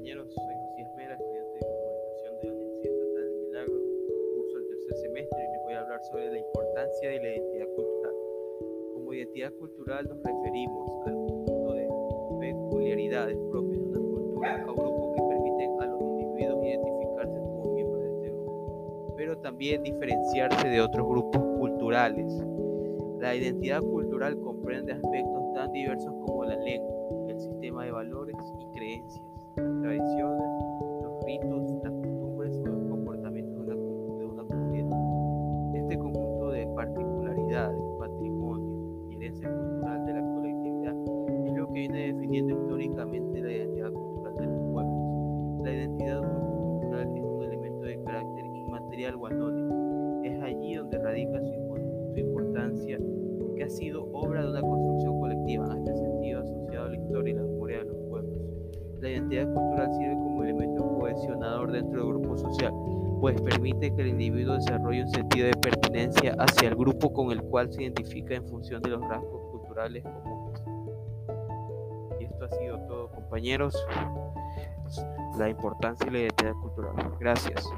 compañeros, soy José Esmera, estudiante de comunicación de la Universidad Estatal del Milagro, curso del tercer semestre y les voy a hablar sobre la importancia de la identidad cultural. Como identidad cultural nos referimos al conjunto de peculiaridades propias de una cultura o grupo que permiten a los individuos identificarse como miembros de este grupo, pero también diferenciarse de otros grupos culturales. La identidad cultural comprende aspectos tan diversos como la lengua, el sistema de valores y creencias las tradiciones, los ritos, las costumbres o los comportamientos de una, comunidad. Este conjunto de particularidades, patrimonio y herencia cultural de la colectividad es lo que viene definiendo históricamente la identidad cultural de los pueblos. La identidad cultural es un elemento de carácter inmaterial o anónimo. Es allí donde radica su, su importancia que ha sido obra de una construcción colectiva, La identidad cultural sirve como elemento cohesionador dentro del grupo social, pues permite que el individuo desarrolle un sentido de pertenencia hacia el grupo con el cual se identifica en función de los rasgos culturales comunes. Y esto ha sido todo, compañeros, la importancia de la identidad cultural. Gracias.